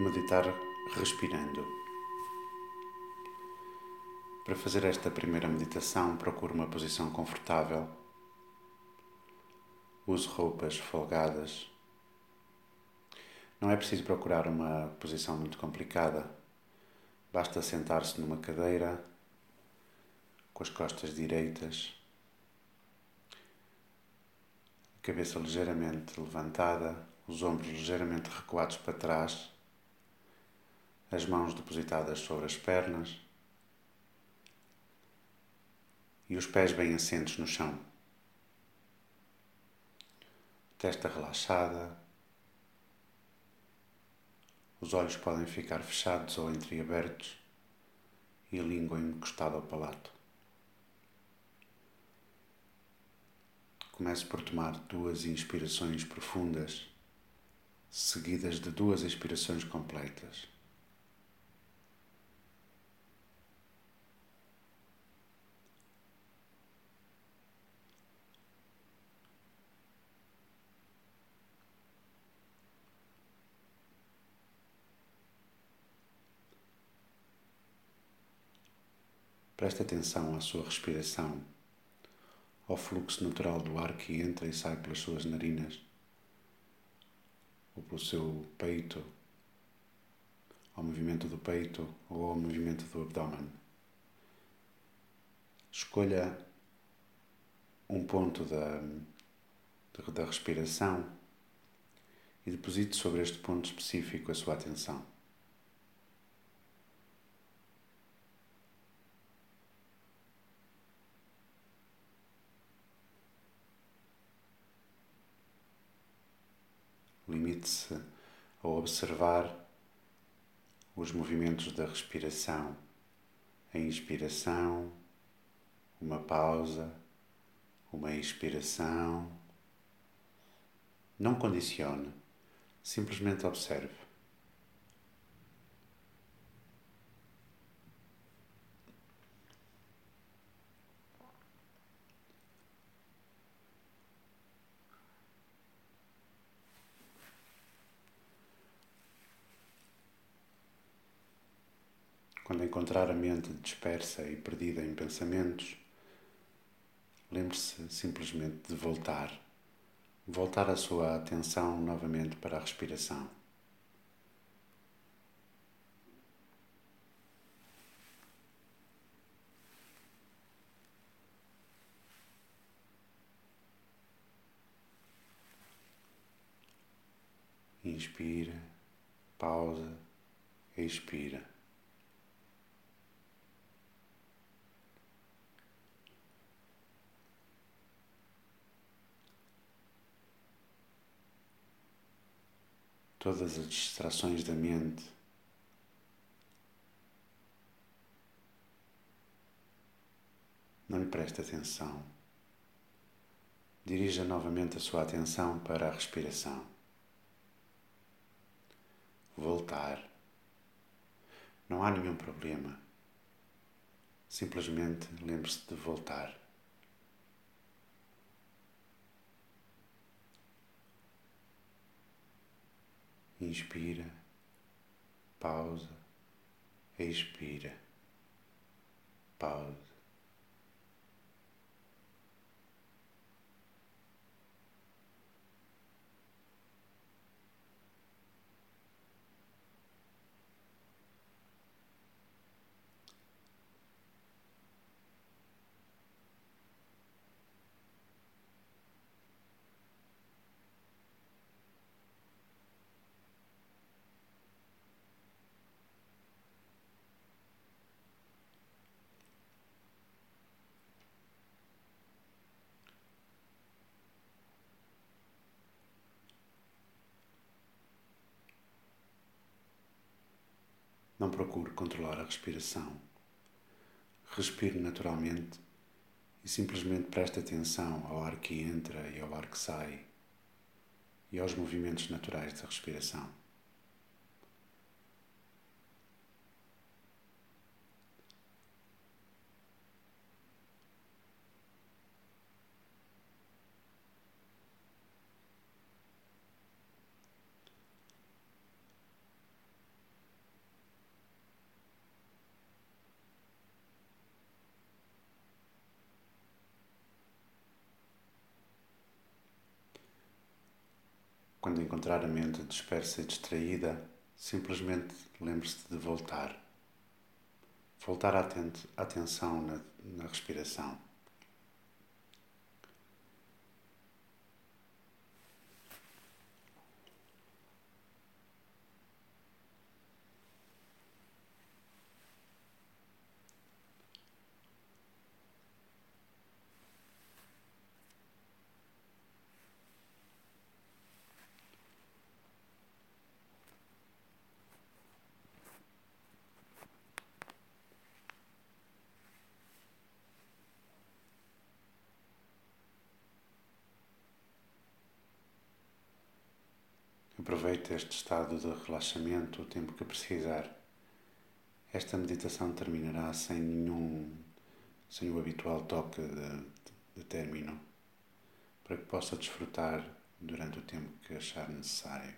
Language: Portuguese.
meditar respirando. Para fazer esta primeira meditação, procure uma posição confortável. Use roupas folgadas. Não é preciso procurar uma posição muito complicada. Basta sentar-se numa cadeira com as costas direitas, a cabeça ligeiramente levantada, os ombros ligeiramente recuados para trás as mãos depositadas sobre as pernas e os pés bem assentos no chão. Testa relaxada. Os olhos podem ficar fechados ou entreabertos e a língua encostada ao palato. Comece por tomar duas inspirações profundas, seguidas de duas expirações completas. Preste atenção à sua respiração, ao fluxo natural do ar que entra e sai pelas suas narinas, ou pelo seu peito, ao movimento do peito ou ao movimento do abdômen. Escolha um ponto da, da respiração e deposite sobre este ponto específico a sua atenção. Limite-se a observar os movimentos da respiração. A inspiração, uma pausa, uma expiração. Não condicione, simplesmente observe. Quando encontrar a mente dispersa e perdida em pensamentos, lembre-se simplesmente de voltar, voltar a sua atenção novamente para a respiração. Inspira, pausa, expira. Todas as distrações da mente. Não lhe preste atenção. Dirija novamente a sua atenção para a respiração. Voltar. Não há nenhum problema. Simplesmente lembre-se de voltar. Inspira, pausa, expira, pausa. Não procure controlar a respiração. Respire naturalmente e simplesmente preste atenção ao ar que entra e ao ar que sai e aos movimentos naturais da respiração. Quando encontrar a mente dispersa e distraída, simplesmente lembre-se de voltar. Voltar a atenção na, na respiração. Aproveite este estado de relaxamento o tempo que precisar. Esta meditação terminará sem nenhum, sem o habitual toque de, de término, para que possa desfrutar durante o tempo que achar necessário.